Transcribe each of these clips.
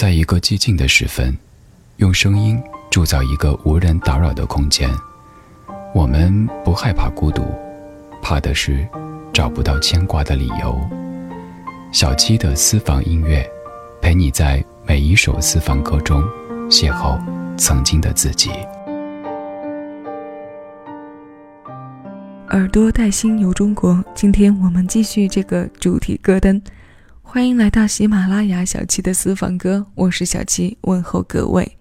在一个寂静的时分，用声音铸造一个无人打扰的空间。我们不害怕孤独，怕的是找不到牵挂的理由。小七的私房音乐，陪你在每一首私房歌中邂逅曾经的自己。耳朵带心游中国，今天我们继续这个主题歌单。欢迎来到喜马拉雅小七的私房歌，我是小七，问候各位。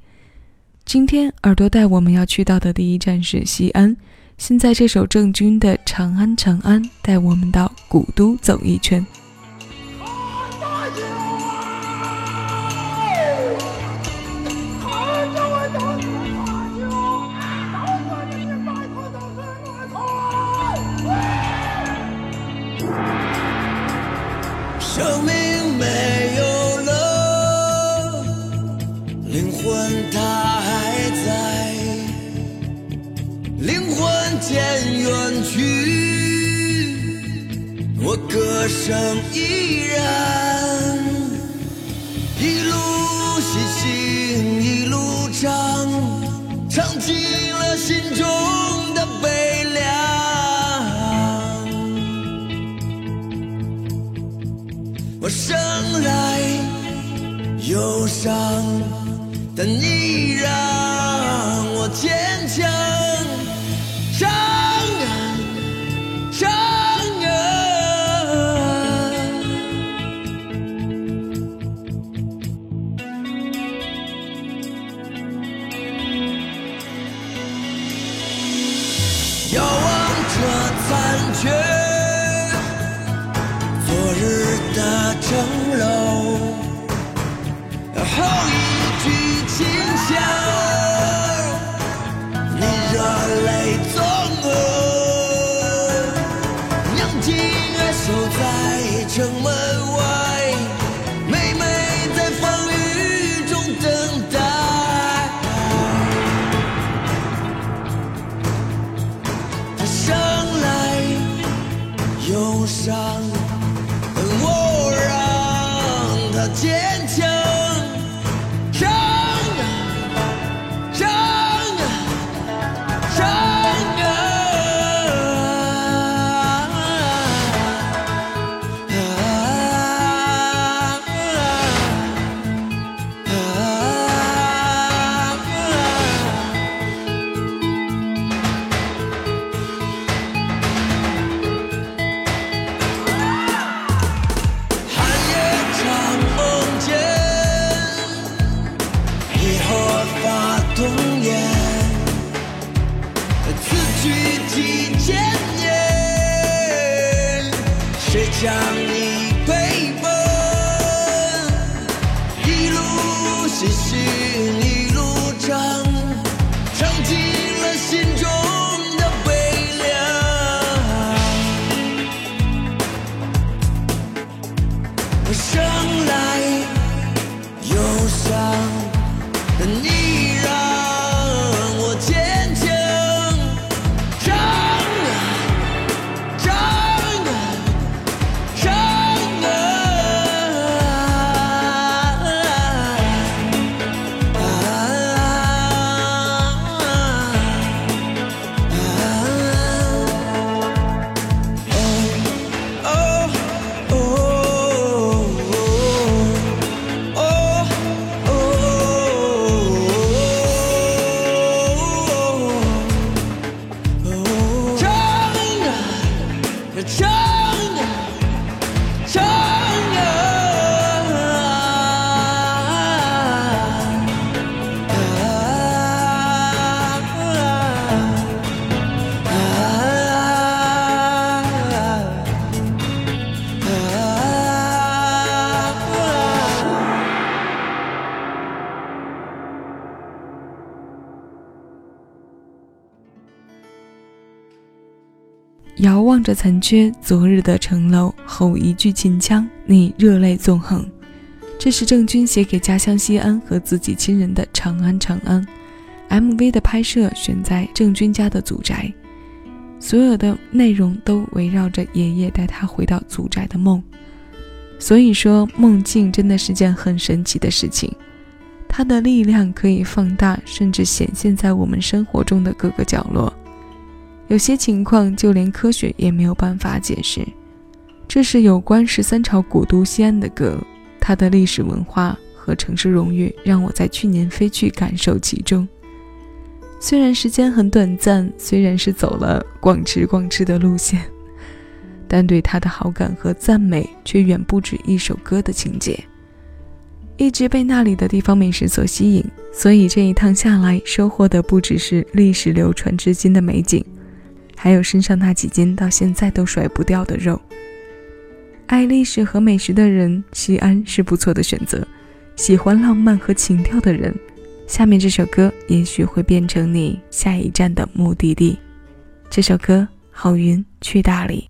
今天耳朵带我们要去到的第一站是西安。现在这首郑钧的《长安长安》带我们到古都走一圈。歌声依然，一路细行一路唱，唱尽了心中的悲凉。我生来忧伤，但你让我坚强。遥望着残缺昨日的城楼，吼一句秦腔，你热泪纵横。这是郑钧写给家乡西安和自己亲人的《长安长安》。MV 的拍摄选在郑钧家的祖宅，所有的内容都围绕着爷爷带他回到祖宅的梦。所以说，梦境真的是件很神奇的事情。它的力量可以放大，甚至显现在我们生活中的各个角落。有些情况就连科学也没有办法解释。这是有关十三朝古都西安的歌，它的历史文化和城市荣誉让我在去年飞去感受其中。虽然时间很短暂，虽然是走了逛吃逛吃的路线，但对它的好感和赞美却远不止一首歌的情节。一直被那里的地方美食所吸引，所以这一趟下来收获的不只是历史流传至今的美景。还有身上那几斤到现在都甩不掉的肉。爱历史和美食的人，西安是不错的选择；喜欢浪漫和情调的人，下面这首歌也许会变成你下一站的目的地。这首歌《好运去大理》。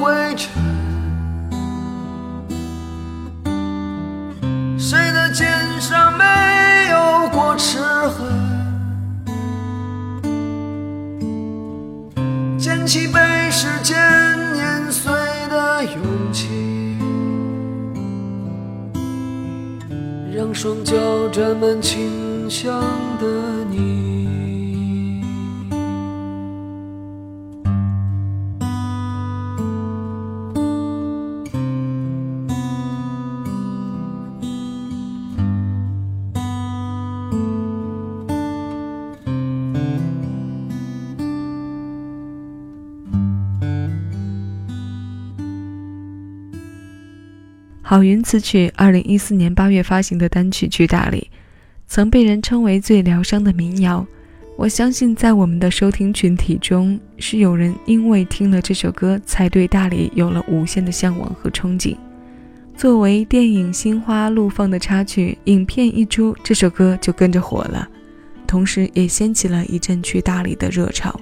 灰尘？谁的肩上没有过齿痕？捡起被时间碾碎的勇气。让双脚沾满清香的你。郝云此曲二零一四年八月发行的单曲《去大理》，曾被人称为最疗伤的民谣。我相信，在我们的收听群体中，是有人因为听了这首歌，才对大理有了无限的向往和憧憬。作为电影《心花怒放》的插曲，影片一出，这首歌就跟着火了，同时也掀起了一阵去大理的热潮。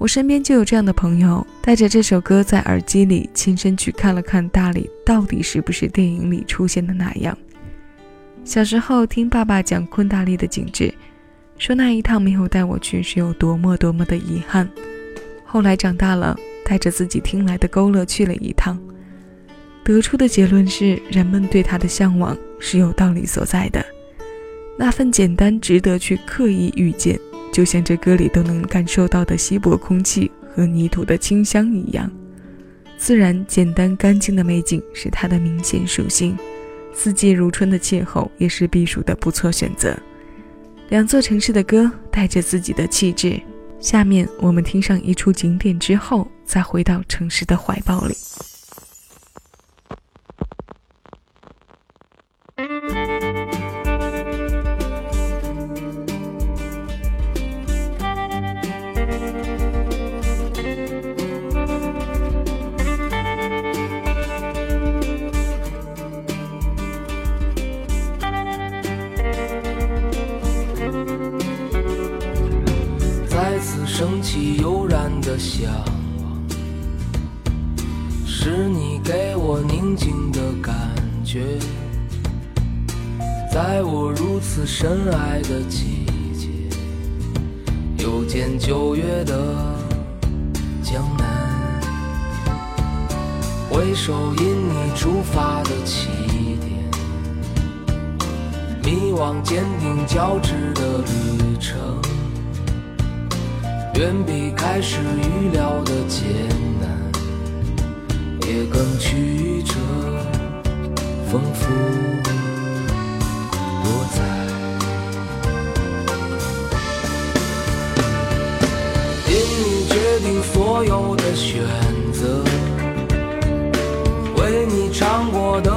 我身边就有这样的朋友，带着这首歌在耳机里亲身去看了看大理到底是不是电影里出现的那样。小时候听爸爸讲昆大利的景致，说那一趟没有带我去是有多么多么的遗憾。后来长大了，带着自己听来的勾勒去了一趟，得出的结论是人们对它的向往是有道理所在的。那份简单值得去刻意遇见，就像这歌里都能感受到的稀薄空气和泥土的清香一样。自然简单干净的美景是它的明显属性。四季如春的气候也是避暑的不错选择。两座城市的歌带着自己的气质。下面我们听上一处景点之后，再回到城市的怀抱里。江南，回首因你出发的起点，迷惘坚定交织的旅程。远比开始预料的艰难，也更曲折丰富多彩。定所有的选择，为你唱过的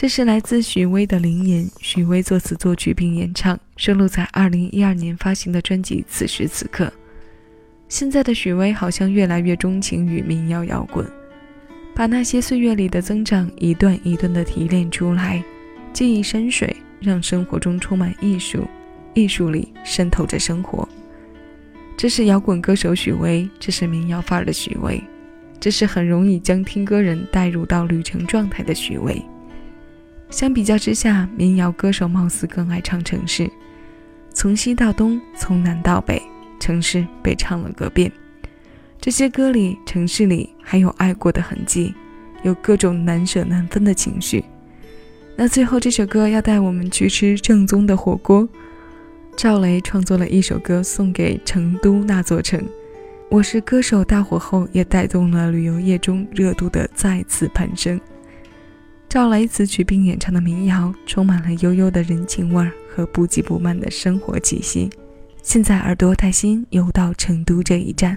这是来自许巍的灵言，许巍作词作曲并演唱，收录在二零一二年发行的专辑《此时此刻》。现在的许巍好像越来越钟情于民谣摇滚，把那些岁月里的增长一段一段的提炼出来，记忆深水，让生活中充满艺术，艺术里渗透着生活。这是摇滚歌手许巍，这是民谣范儿的许巍，这是很容易将听歌人带入到旅程状态的许巍。相比较之下，民谣歌手貌似更爱唱城市，从西到东，从南到北，城市被唱了个遍。这些歌里，城市里还有爱过的痕迹，有各种难舍难分的情绪。那最后这首歌要带我们去吃正宗的火锅。赵雷创作了一首歌送给成都那座城，《我是歌手》大火后，也带动了旅游业中热度的再次攀升。赵雷词曲并演唱的民谣，充满了悠悠的人情味儿和不急不慢的生活气息。现在耳朵带薪又到成都这一站。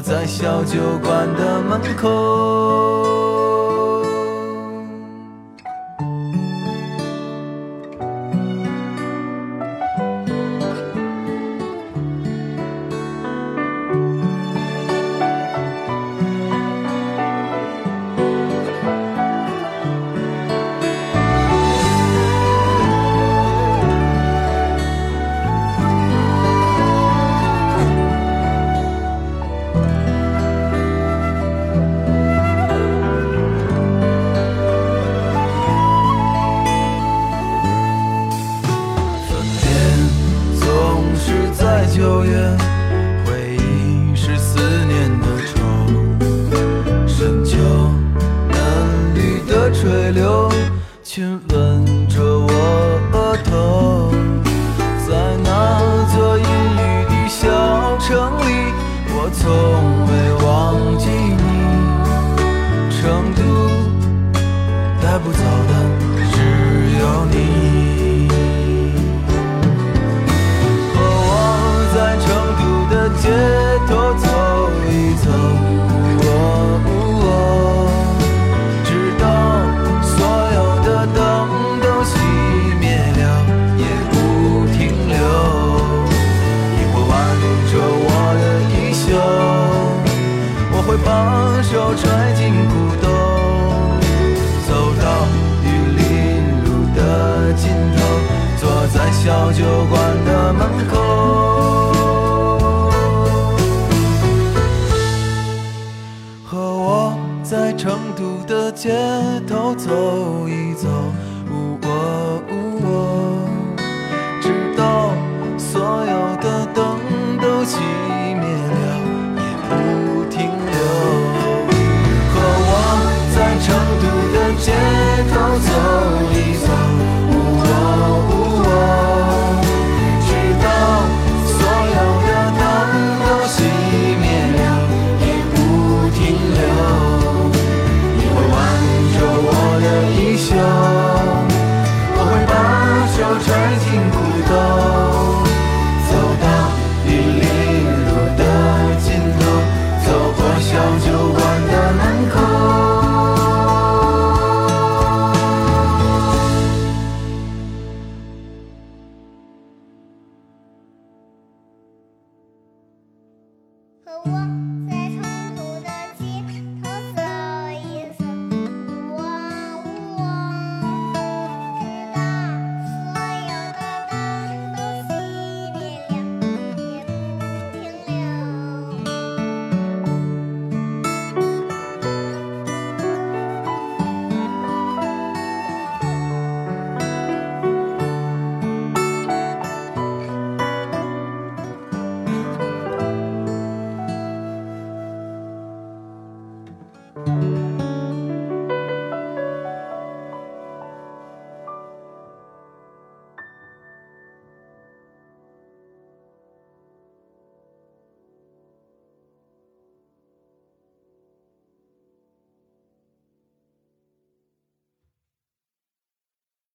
在小酒馆的门口。